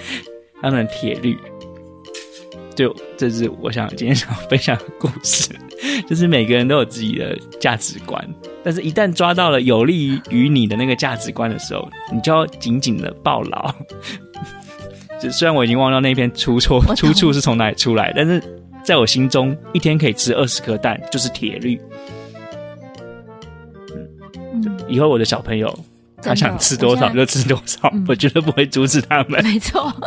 当成铁律。”就这是我想今天想分享的故事，就是每个人都有自己的价值观，但是一旦抓到了有利于于你的那个价值观的时候，你就要紧紧的抱牢。就虽然我已经忘掉那篇出错出处是从哪里出来，但是在我心中，一天可以吃二十颗蛋就是铁律。嗯，以后我的小朋友他想吃多少就吃多少，我绝对不会阻止他们。没错。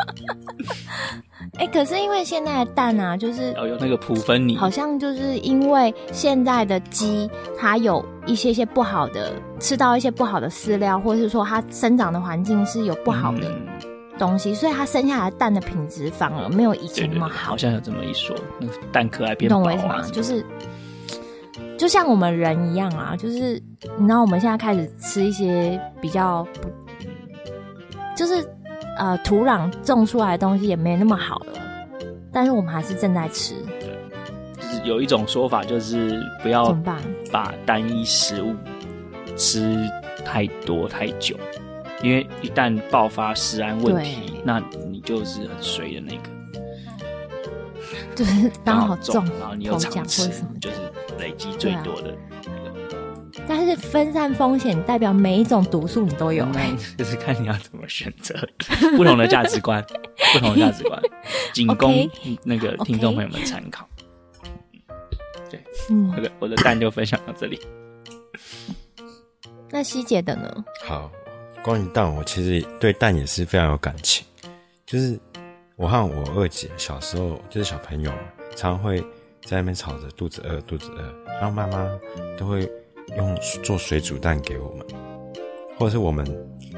哎、欸，可是因为现在的蛋啊，就是要有那个普芬尼，好像就是因为现在的鸡，它有一些些不好的，吃到一些不好的饲料，或者是说它生长的环境是有不好的东西，嗯、所以它生下来的蛋的品质反而没有以前那么好。好像有这么一说，那个蛋壳还变薄啊。懂我意思吗？就是就像我们人一样啊，就是你知道我们现在开始吃一些比较不，就是。呃，土壤种出来的东西也没那么好了，但是我们还是正在吃。对，就是有一种说法，就是不要把单一食物吃太多太久，因为一旦爆发食安问题，那你就是很衰的那个。就是刚好中，然后你又常吃，就是累积最多的那个。但是分散风险代表每一种毒素你都有，嗯，就是看你要怎么选择，不同的价值观，不同的价值观，仅供那个听众朋友们参考。对，嗯，我的我的蛋就分享到这里。那希姐的呢？好，关于蛋，我其实对蛋也是非常有感情。就是我和我二姐小时候，就是小朋友，常常会在那边吵着肚子饿，肚子饿，然后妈妈都会。用做水煮蛋给我们，或者是我们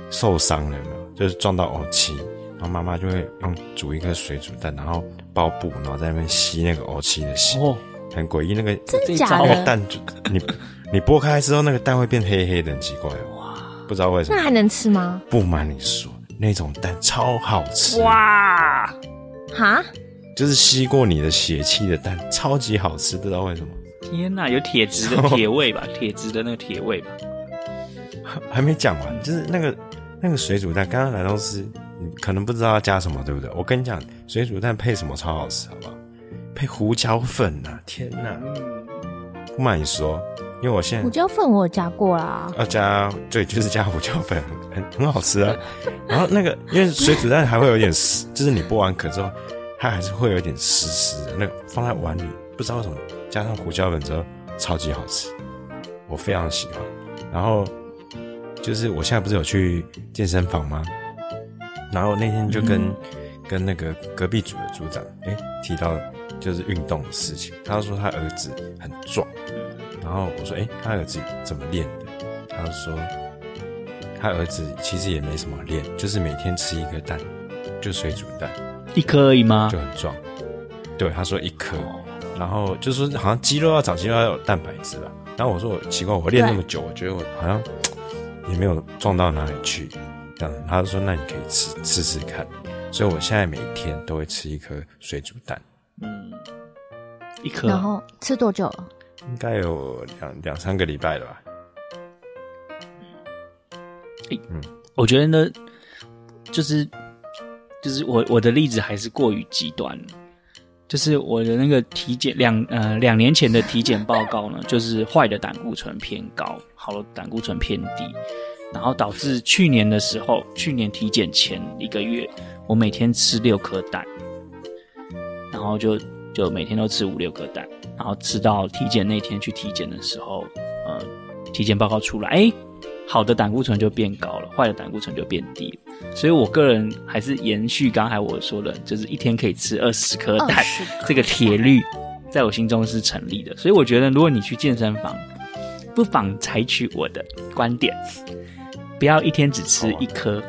受伤了嘛，就是撞到欧气，然后妈妈就会用煮一个水煮蛋，然后包布，然后在那边吸那个欧气的血，哦，很诡异。那个真的假的？那个蛋就你你剥开之后，那个蛋会变黑黑的，很奇怪。哇，不知道为什么。那还能吃吗？不瞒你说，那种蛋超好吃。哇，哈，就是吸过你的血气的蛋，超级好吃，不知道为什么。天呐，有铁质的 铁味吧？铁质的那个铁味吧？还没讲完，就是那个那个水煮蛋，刚刚来到是，你可能不知道要加什么，对不对？我跟你讲，水煮蛋配什么超好吃，好不好？配胡椒粉呐！天呐，不瞒你说，因为我现在胡椒粉我有加过啦，要加对，就是加胡椒粉，很很好吃啊。然后那个，因为水煮蛋还会有点湿，就是你剥完壳之后，它还是会有点湿湿的，那个放在碗里，不知道为什么。加上胡椒粉之后，超级好吃，我非常喜欢。然后就是我现在不是有去健身房吗？然后那天就跟、嗯、跟那个隔壁组的组长哎、欸、提到就是运动的事情，他说他儿子很壮，然后我说哎、欸、他儿子怎么练的？他说他儿子其实也没什么练，就是每天吃一个蛋，就水煮蛋，一颗而已吗？就很壮。对，他说一颗。然后就是说，好像肌肉要长肌肉要有蛋白质吧。然后我说我奇怪，我练那么久，我觉得我好像也没有壮到哪里去。这样，他就说那你可以吃吃吃看。所以我现在每天都会吃一颗水煮蛋，嗯，一颗。然后吃多久了？应该有两两三个礼拜了吧。嗯，我觉得呢，就是就是我我的例子还是过于极端。就是我的那个体检两呃两年前的体检报告呢，就是坏的胆固醇偏高，好的胆固醇偏低，然后导致去年的时候，去年体检前一个月，我每天吃六颗蛋，然后就就每天都吃五六颗蛋，然后吃到体检那天去体检的时候，呃，体检报告出来，哎。好的胆固醇就变高了，坏的胆固醇就变低了。所以我个人还是延续刚才我说的，就是一天可以吃二十颗蛋，这个铁律在我心中是成立的。所以我觉得，如果你去健身房，不妨采取我的观点，不要一天只吃一颗。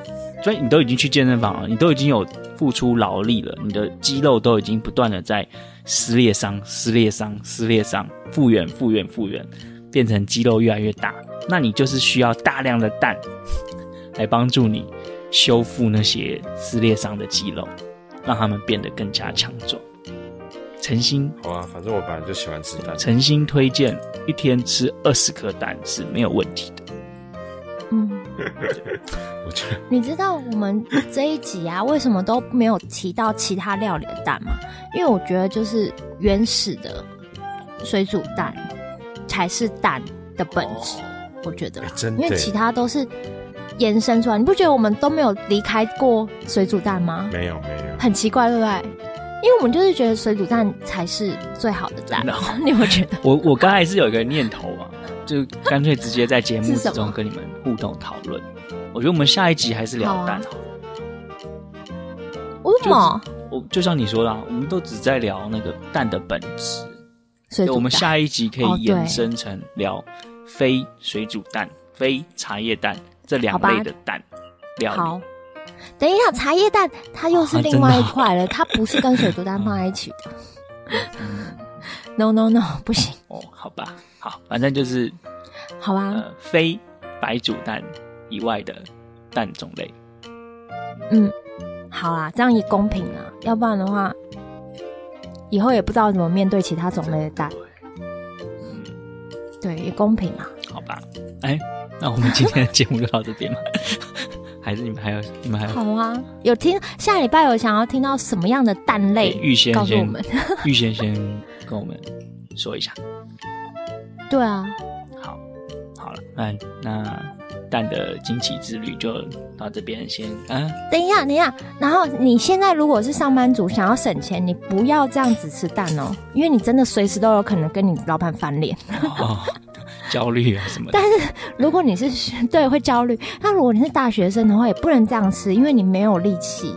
所以你都已经去健身房了，你都已经有付出劳力了，你的肌肉都已经不断的在撕裂伤、撕裂伤、撕裂伤，复原、复原、复原，变成肌肉越来越大。那你就是需要大量的蛋来帮助你修复那些撕裂伤的肌肉，让他们变得更加强壮。诚心好啊，反正我本来就喜欢吃蛋。诚心推荐一天吃二十颗蛋是没有问题的。嗯，我觉得你知道我们这一集啊，为什么都没有提到其他料理的蛋吗？因为我觉得就是原始的水煮蛋才是蛋的本质。哦我觉得，因为其他都是延伸出来，你不觉得我们都没有离开过水煮蛋吗？没有，没有，很奇怪，对不对？因为我们就是觉得水煮蛋才是最好的蛋，你有没有觉得？我我刚才是有一个念头啊，就干脆直接在节目之中跟你们互动讨论。我觉得我们下一集还是聊蛋好了。为什么？我就像你说的，我们都只在聊那个蛋的本质，所以我们下一集可以延伸成聊。非水煮蛋、非茶叶蛋这两类的蛋料理。好，等一下，茶叶蛋它又是另外一块了，它不是跟水煮蛋放在一起的。No No No，不行。哦，好吧，好，反正就是，好吧，呃，非白煮蛋以外的蛋种类。嗯，好啊，这样也公平啊，要不然的话，以后也不知道怎么面对其他种类的蛋。对，也公平啊。好吧，哎，那我们今天的节目就到这边吧？还是你们还有你们还有？好啊，有听下礼拜有想要听到什么样的蛋类？预先告诉我们，预先先跟我们说一下。对啊，好，好了，那那蛋的惊奇之旅就到这边先。啊，等一下，等一下，然后你现在如果是上班族，想要省钱，你不要这样子吃蛋哦，因为你真的随时都有可能跟你老板翻脸。哦，焦虑啊什么的。但是如果你是对会焦虑，那如果你是大学生的话，也不能这样吃，因为你没有力气，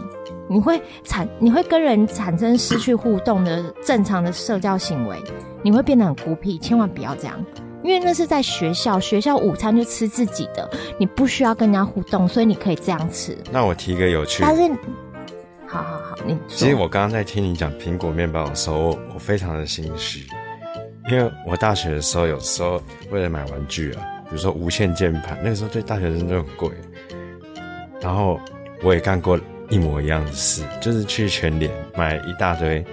你会产你会跟人产生失去互动的正常的社交行为，你会变得很孤僻，千万不要这样。因为那是在学校，学校午餐就吃自己的，你不需要跟人家互动，所以你可以这样吃。那我提一个有趣，但是，好好好，你其实我刚刚在听你讲苹果面包的时候，我，我非常的心虚，因为我大学的时候有时候为了买玩具啊，比如说无线键盘，那个时候对大学生都很贵，然后我也干过一模一样的事，就是去全联买一大堆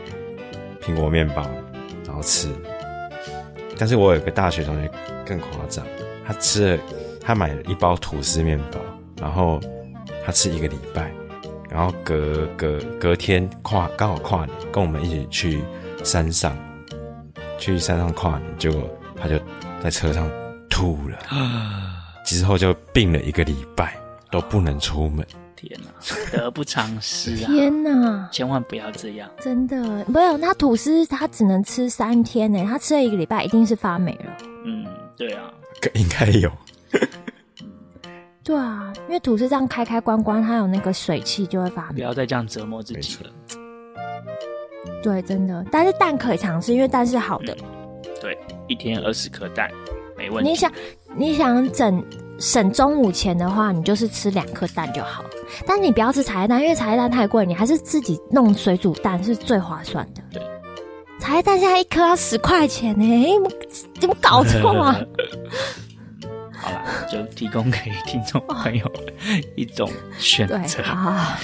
苹果面包，然后吃。但是我有个大学同学更夸张，他吃了，他买了一包吐司面包，然后他吃一个礼拜，然后隔隔隔天跨刚好跨年，跟我们一起去山上，去山上跨年，结果他就在车上吐了，之后就病了一个礼拜，都不能出门。天哪，得不偿失啊！天哪，千万不要这样，真的没有。那吐司他只能吃三天呢，他吃了一个礼拜，一定是发霉了。嗯，对啊，应该有。对啊，因为吐司这样开开关关，它有那个水汽就会发霉。不要再这样折磨自己了。对，真的。但是蛋可以尝试，因为蛋是好的。嗯、对，一天二十颗蛋，没问题。你想，你想整省中午钱的话，你就是吃两颗蛋就好。但是你不要吃茶叶蛋，因为茶叶蛋太贵，你还是自己弄水煮蛋是最划算的。对，茶叶蛋现在一颗要十块钱呢，怎么怎么搞错啊？好了，就提供给听众朋友一种选择。好，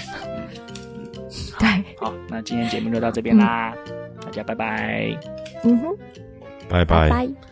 对，好，那今天节目就到这边啦，嗯、大家拜拜。嗯哼，拜拜。拜拜。